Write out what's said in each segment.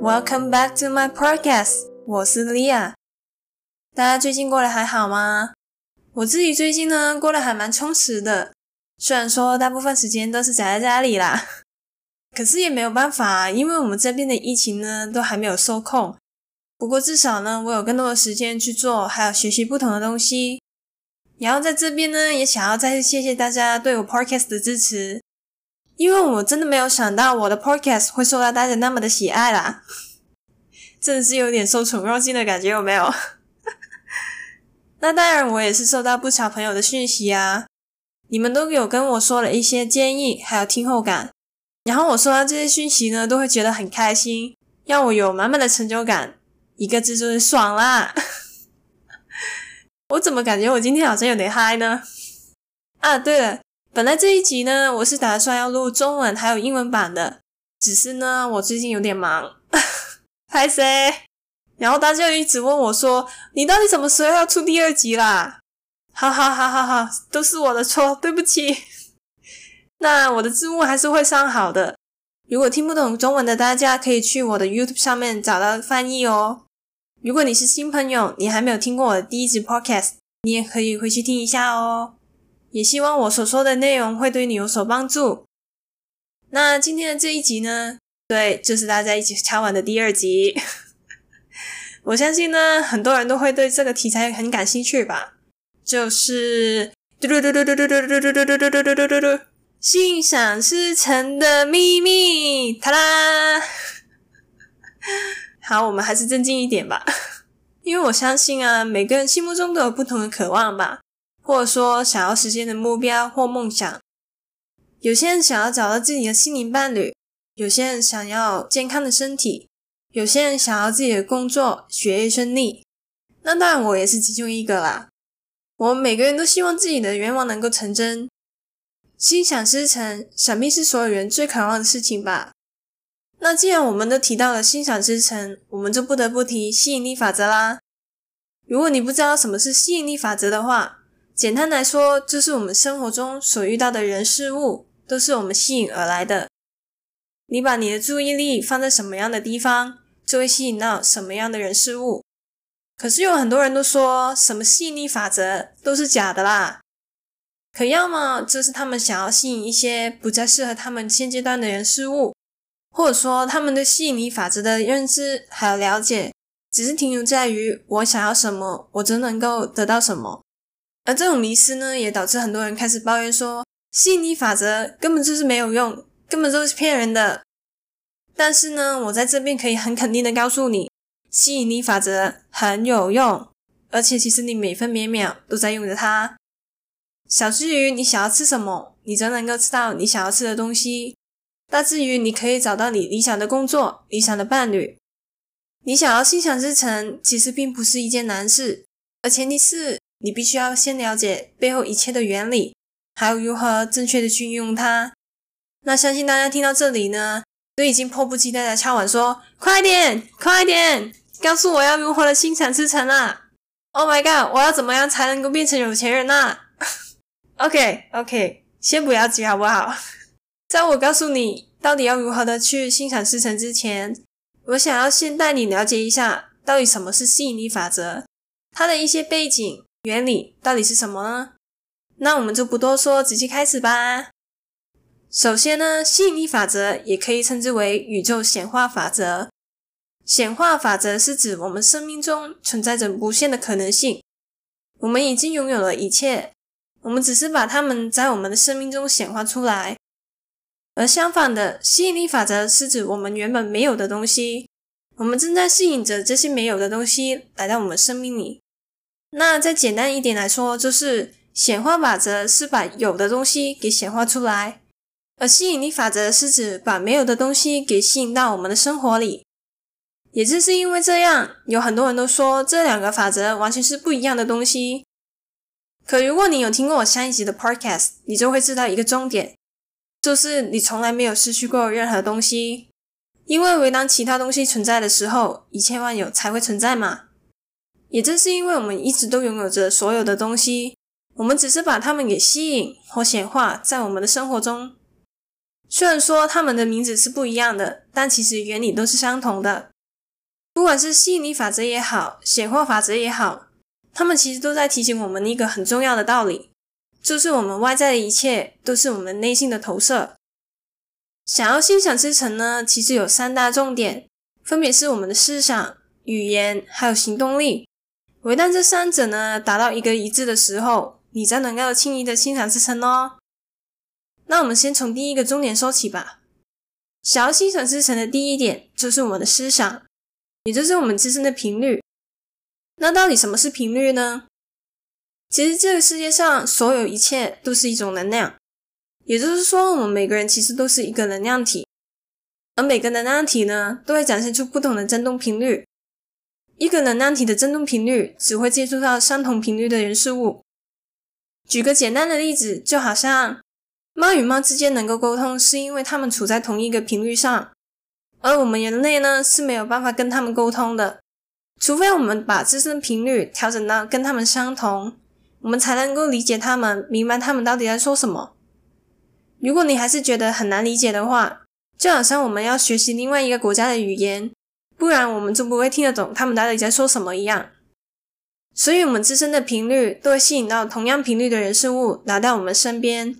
Welcome back to my podcast，我是 Lea。大家最近过得还好吗？我自己最近呢，过得还蛮充实的。虽然说大部分时间都是宅在家里啦，可是也没有办法，因为我们这边的疫情呢，都还没有受控。不过至少呢，我有更多的时间去做，还有学习不同的东西。然后在这边呢，也想要再次谢谢大家对我 podcast 的支持。因为我真的没有想到我的 podcast 会受到大家那么的喜爱啦，真的是有点受宠若惊的感觉，有没有？那当然，我也是收到不少朋友的讯息啊，你们都有跟我说了一些建议，还有听后感，然后我收到这些讯息呢，都会觉得很开心，让我有满满的成就感，一个字就是爽啦！我怎么感觉我今天好像有点嗨呢？啊，对了。本来这一集呢，我是打算要录中文还有英文版的，只是呢，我最近有点忙，拍谢。然后大家一直问我说：“你到底什么时候要出第二集啦？”哈哈哈哈哈，都是我的错，对不起。那我的字幕还是会上好的。如果听不懂中文的大家，可以去我的 YouTube 上面找到翻译哦。如果你是新朋友，你还没有听过我的第一集 Podcast，你也可以回去听一下哦。也希望我所说的内容会对你有所帮助。那今天的这一集呢，对，就是大家一起敲完的第二集。我相信呢，很多人都会对这个题材很感兴趣吧？就是嘟嘟嘟嘟嘟嘟嘟嘟嘟嘟嘟嘟嘟嘟嘟嘟，心想事成的秘密，塔拉！好，我们还是正经一点吧，因为我相信啊，每个人心目中都有不同的渴望吧。或者说想要实现的目标或梦想，有些人想要找到自己的心灵伴侣，有些人想要健康的身体，有些人想要自己的工作学业顺利。那当然，我也是其中一个啦。我们每个人都希望自己的愿望能够成真，心想事成，想必是所有人最渴望的事情吧。那既然我们都提到了心想事成，我们就不得不提吸引力法则啦。如果你不知道什么是吸引力法则的话，简单来说，就是我们生活中所遇到的人事物，都是我们吸引而来的。你把你的注意力放在什么样的地方，就会吸引到什么样的人事物。可是有很多人都说什么吸引力法则都是假的啦。可要么就是他们想要吸引一些不再适合他们现阶段的人事物，或者说他们对吸引力法则的认知还有了解，只是停留在于我想要什么，我就能够得到什么。而这种迷失呢，也导致很多人开始抱怨说，吸引力法则根本就是没有用，根本就是骗人的。但是呢，我在这边可以很肯定的告诉你，吸引力法则很有用，而且其实你每分每秒都在用着它。小至于你想要吃什么，你则能够吃到你想要吃的东西；大至于你可以找到你理想的工作、理想的伴侣。你想要心想事成，其实并不是一件难事，而前提是。你必须要先了解背后一切的原理，还有如何正确的去运用它。那相信大家听到这里呢，都已经迫不及待的敲碗说：“快点，快点，告诉我要如何的心想事成啊！”Oh my god，我要怎么样才能够变成有钱人啊？OK，OK，先不要急好不好？在我告诉你到底要如何的去心想事成之前，我想要先带你了解一下到底什么是吸引力法则，它的一些背景。原理到底是什么呢？那我们就不多说，直接开始吧。首先呢，吸引力法则也可以称之为宇宙显化法则。显化法则是指我们生命中存在着无限的可能性，我们已经拥有了一切，我们只是把它们在我们的生命中显化出来。而相反的，吸引力法则是指我们原本没有的东西，我们正在吸引着这些没有的东西来到我们生命里。那再简单一点来说，就是显化法则是把有的东西给显化出来，而吸引力法则是指把没有的东西给吸引到我们的生活里。也正是因为这样，有很多人都说这两个法则完全是不一样的东西。可如果你有听过我上一集的 podcast，你就会知道一个重点，就是你从来没有失去过任何东西，因为唯当其他东西存在的时候，一切万有才会存在嘛。也正是因为我们一直都拥有着所有的东西，我们只是把它们给吸引或显化在我们的生活中。虽然说它们的名字是不一样的，但其实原理都是相同的。不管是吸引力法则也好，显化法则也好，他们其实都在提醒我们一个很重要的道理，就是我们外在的一切都是我们内心的投射。想要心想事成呢，其实有三大重点，分别是我们的思想、语言还有行动力。唯当这三者呢达到一个一致的时候，你才能够轻易的心想事成哦。那我们先从第一个重点说起吧。想要心想事成的第一点就是我们的思想。也就是我们自身的频率。那到底什么是频率呢？其实这个世界上所有一切都是一种能量，也就是说，我们每个人其实都是一个能量体，而每个能量体呢，都会展现出不同的振动频率。一个能量体的振动频率只会接触到相同频率的人事物。举个简单的例子，就好像猫与猫之间能够沟通，是因为它们处在同一个频率上。而我们人类呢，是没有办法跟它们沟通的，除非我们把自身频率调整到跟它们相同，我们才能够理解它们，明白它们到底在说什么。如果你还是觉得很难理解的话，就好像我们要学习另外一个国家的语言，不然我们就不会听得懂他们到底在说什么一样。所以，我们自身的频率都会吸引到同样频率的人事物来到我们身边。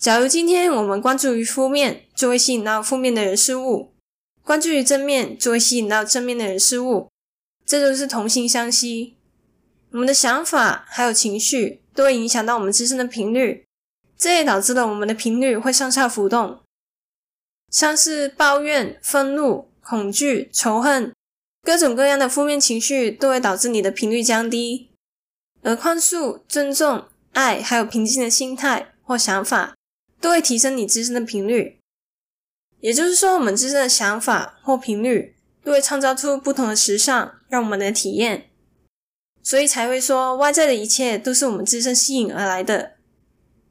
假如今天我们关注于负面，就会吸引到负面的人事物。关注于正面，就会吸引到正面的人事物，这就是同性相吸。我们的想法还有情绪都会影响到我们自身的频率，这也导致了我们的频率会上下浮动。像是抱怨、愤怒、恐惧、仇恨，各种各样的负面情绪都会导致你的频率降低。而宽恕、尊重、爱还有平静的心态或想法，都会提升你自身的频率。也就是说，我们自身的想法或频率都会创造出不同的实相，让我们的体验。所以才会说，外在的一切都是我们自身吸引而来的。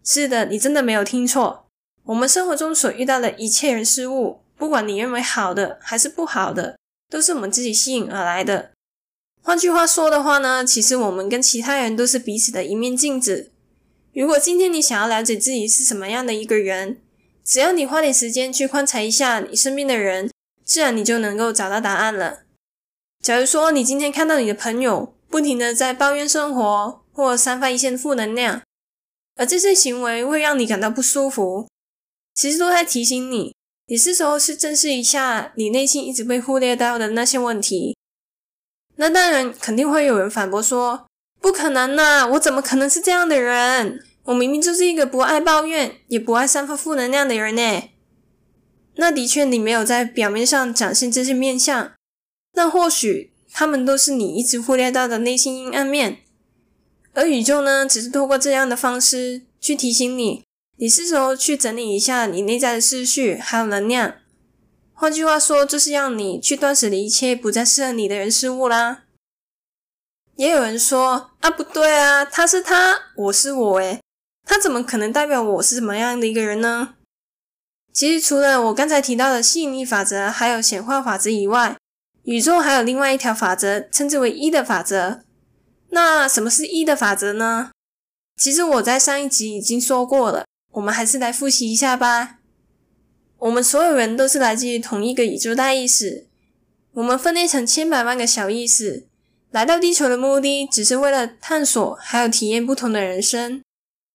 是的，你真的没有听错。我们生活中所遇到的一切人事物，不管你认为好的还是不好的，都是我们自己吸引而来的。换句话说的话呢，其实我们跟其他人都是彼此的一面镜子。如果今天你想要了解自己是什么样的一个人，只要你花点时间去观察一下你身边的人，自然你就能够找到答案了。假如说你今天看到你的朋友不停的在抱怨生活，或散发一些负能量，而这些行为会让你感到不舒服，其实都在提醒你，你是时候去正视一下你内心一直被忽略到的那些问题。那当然，肯定会有人反驳说：“不可能呐，我怎么可能是这样的人？”我明明就是一个不爱抱怨，也不爱散发负能量的人呢。那的确，你没有在表面上展现这些面相，那或许他们都是你一直忽略到的内心阴暗面。而宇宙呢，只是透过这样的方式去提醒你，你是时候去整理一下你内在的思绪还有能量。换句话说，就是让你去断舍离一切不再适合你的人事物啦。也有人说啊，不对啊，他是他，我是我，诶。他怎么可能代表我是什么样的一个人呢？其实除了我刚才提到的吸引力法则，还有显化法则以外，宇宙还有另外一条法则，称之为一的法则。那什么是一的法则呢？其实我在上一集已经说过了，我们还是来复习一下吧。我们所有人都是来自于同一个宇宙大意识，我们分裂成千百万个小意识，来到地球的目的，只是为了探索还有体验不同的人生。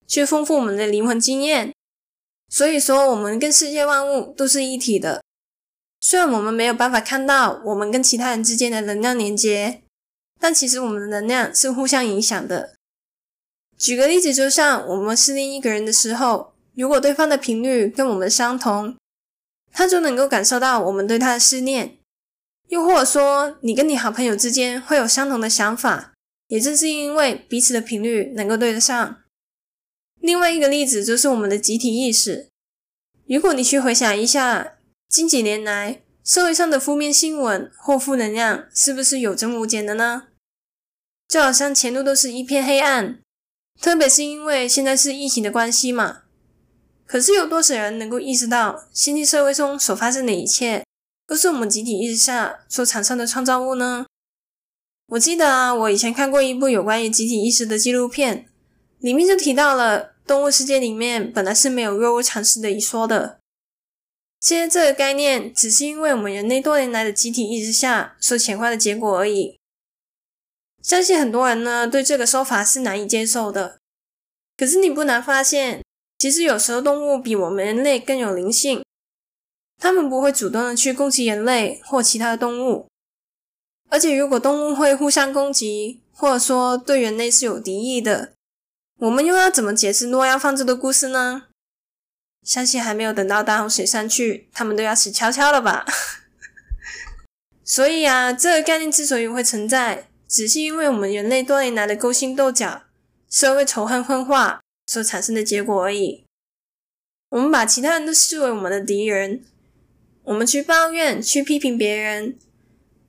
去丰富我们的灵魂经验，所以说我们跟世界万物都是一体的。虽然我们没有办法看到我们跟其他人之间的能量连接，但其实我们的能量是互相影响的。举个例子，就像我们思念一个人的时候，如果对方的频率跟我们相同，他就能够感受到我们对他的思念。又或者说，你跟你好朋友之间会有相同的想法，也正是因为彼此的频率能够对得上。另外一个例子就是我们的集体意识。如果你去回想一下近几年来社会上的负面新闻或负能量，是不是有增无减的呢？就好像前路都是一片黑暗，特别是因为现在是疫情的关系嘛。可是有多少人能够意识到，现今社会中所发生的一切，都是我们集体意识下所产生的创造物呢？我记得啊，我以前看过一部有关于集体意识的纪录片，里面就提到了。动物世界里面本来是没有弱肉强食的一说的，现在这个概念只是因为我们人类多年来的集体意识下所潜化的结果而已。相信很多人呢对这个说法是难以接受的。可是你不难发现，其实有时候动物比我们人类更有灵性，它们不会主动的去攻击人类或其他的动物。而且如果动物会互相攻击，或者说对人类是有敌意的，我们又要怎么解释诺亚方舟的故事呢？相信还没有等到大洪水散去，他们都要死翘翘了吧？所以啊，这个概念之所以会存在，只是因为我们人类多年来的勾心斗角、社会仇恨分化所产生的结果而已。我们把其他人都视为我们的敌人，我们去抱怨、去批评别人，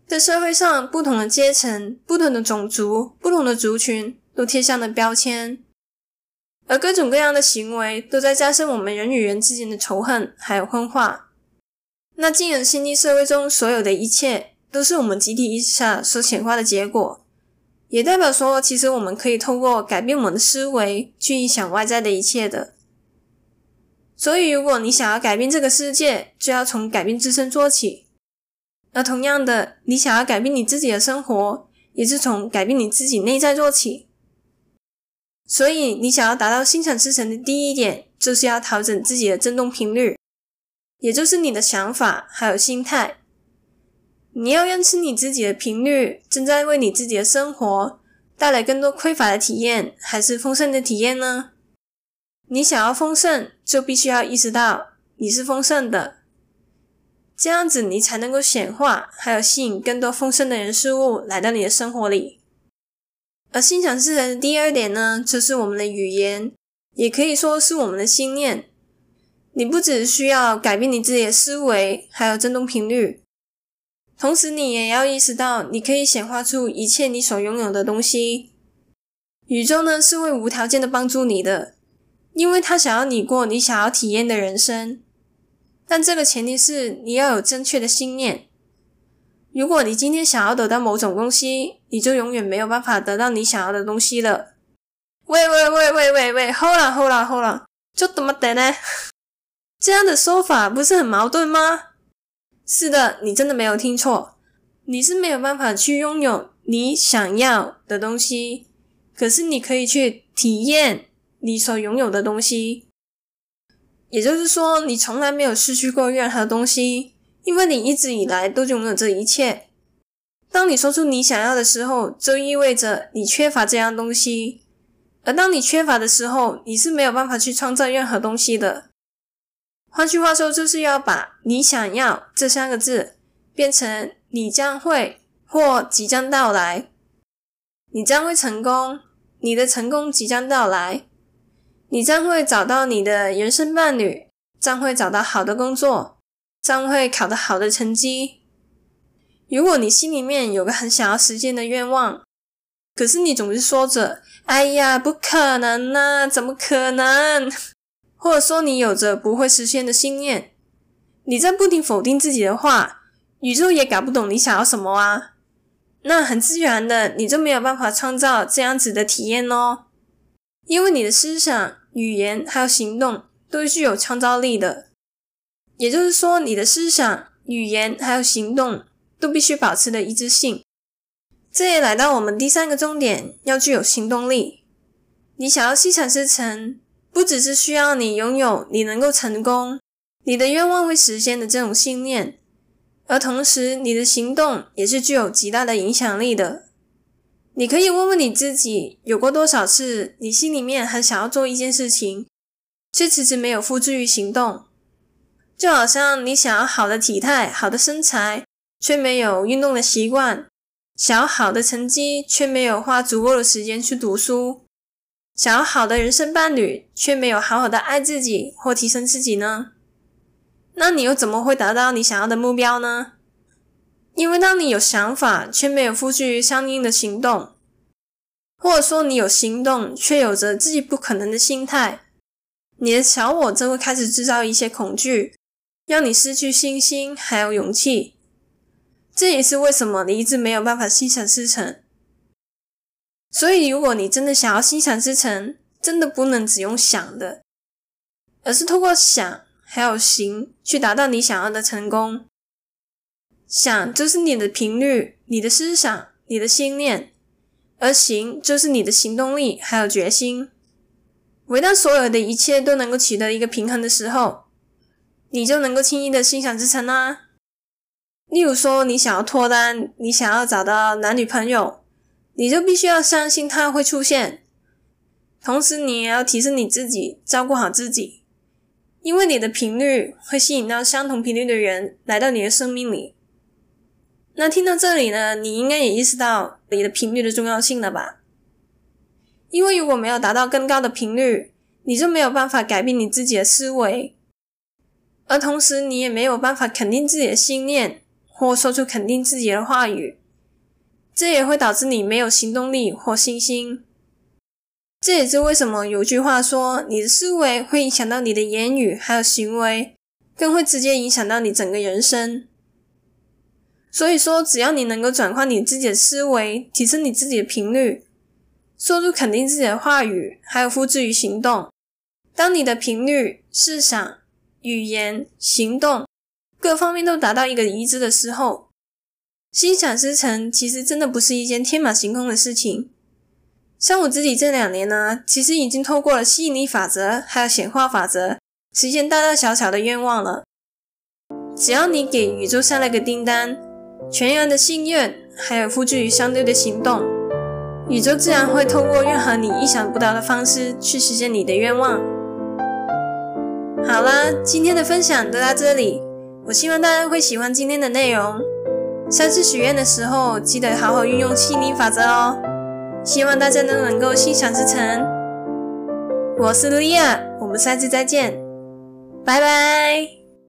在社会上不同的阶层、不同的种族、不同的族群都贴上了标签。而各种各样的行为都在加深我们人与人之间的仇恨，还有分化。那既然现今社会中所有的一切都是我们集体意识下所显化的结果，也代表说，其实我们可以透过改变我们的思维去影响外在的一切的。所以，如果你想要改变这个世界，就要从改变自身做起。而同样的，你想要改变你自己的生活，也是从改变你自己内在做起。所以，你想要达到心想事成的第一点，就是要调整自己的振动频率，也就是你的想法还有心态。你要认识你自己的频率正在为你自己的生活带来更多匮乏的体验，还是丰盛的体验呢？你想要丰盛，就必须要意识到你是丰盛的，这样子你才能够显化，还有吸引更多丰盛的人事物来到你的生活里。而心想事成的第二点呢，就是我们的语言，也可以说是我们的心念。你不只需要改变你自己的思维，还有振动频率，同时你也要意识到，你可以显化出一切你所拥有的东西。宇宙呢，是会无条件的帮助你的，因为它想要你过你想要体验的人生。但这个前提是你要有正确的信念。如果你今天想要得到某种东西，你就永远没有办法得到你想要的东西了。喂喂喂喂喂喂，hold 啦 hold 啦 hold 啦，就这么的呢？这样的说法不是很矛盾吗？是的，你真的没有听错，你是没有办法去拥有你想要的东西，可是你可以去体验你所拥有的东西。也就是说，你从来没有失去过任何东西。因为你一直以来都拥有这一切。当你说出你想要的时候，就意味着你缺乏这样东西。而当你缺乏的时候，你是没有办法去创造任何东西的。换句话说，就是要把你想要这三个字变成你将会或即将到来。你将会成功，你的成功即将到来。你将会找到你的人生伴侣，将会找到好的工作。将会考得好的成绩。如果你心里面有个很想要实现的愿望，可是你总是说着“哎呀，不可能啊，怎么可能？”或者说你有着不会实现的信念，你在不停否定自己的话，宇宙也搞不懂你想要什么啊。那很自然的，你就没有办法创造这样子的体验哦，因为你的思想、语言还有行动都是具有创造力的。也就是说，你的思想、语言还有行动都必须保持的一致性。这也来到我们第三个重点，要具有行动力。你想要心想事成，不只是需要你拥有你能够成功、你的愿望会实现的这种信念，而同时你的行动也是具有极大的影响力的。你可以问问你自己，有过多少次你心里面很想要做一件事情，却迟迟没有付诸于行动？就好像你想要好的体态、好的身材，却没有运动的习惯；想要好的成绩，却没有花足够的时间去读书；想要好的人生伴侣，却没有好好的爱自己或提升自己呢？那你又怎么会达到你想要的目标呢？因为当你有想法，却没有付诸于相应的行动，或者说你有行动，却有着自己不可能的心态，你的小我就会开始制造一些恐惧。让你失去信心，还有勇气，这也是为什么你一直没有办法心想事成。所以，如果你真的想要心想事成，真的不能只用想的，而是透过想还有行，去达到你想要的成功。想就是你的频率、你的思想、你的信念，而行就是你的行动力还有决心。唯当所有的一切都能够取得一个平衡的时候，你就能够轻易的心想事成啦。例如说，你想要脱单，你想要找到男女朋友，你就必须要相信他会出现。同时，你也要提升你自己，照顾好自己，因为你的频率会吸引到相同频率的人来到你的生命里。那听到这里呢，你应该也意识到你的频率的重要性了吧？因为如果没有达到更高的频率，你就没有办法改变你自己的思维，而同时你也没有办法肯定自己的信念。或说出肯定自己的话语，这也会导致你没有行动力或信心。这也是为什么有句话说：“你的思维会影响到你的言语，还有行为，更会直接影响到你整个人生。”所以说，只要你能够转换你自己的思维，提升你自己的频率，说出肯定自己的话语，还有付诸于行动，当你的频率、思想、语言、行动。各方面都达到一个一致的时候，心想事成其实真的不是一件天马行空的事情。像我自己这两年呢，其实已经透过了吸引力法则还有显化法则，实现大大小小的愿望了。只要你给宇宙下了个订单，全然的信任，还有付诸于相对的行动，宇宙自然会透过任何你意想不到的方式去实现你的愿望。好啦，今天的分享就到这里。我希望大家会喜欢今天的内容。下次许愿的时候，记得好好运用吸引力法则哦。希望大家都能够心想事成。我是莉亚，我们下次再见，拜拜。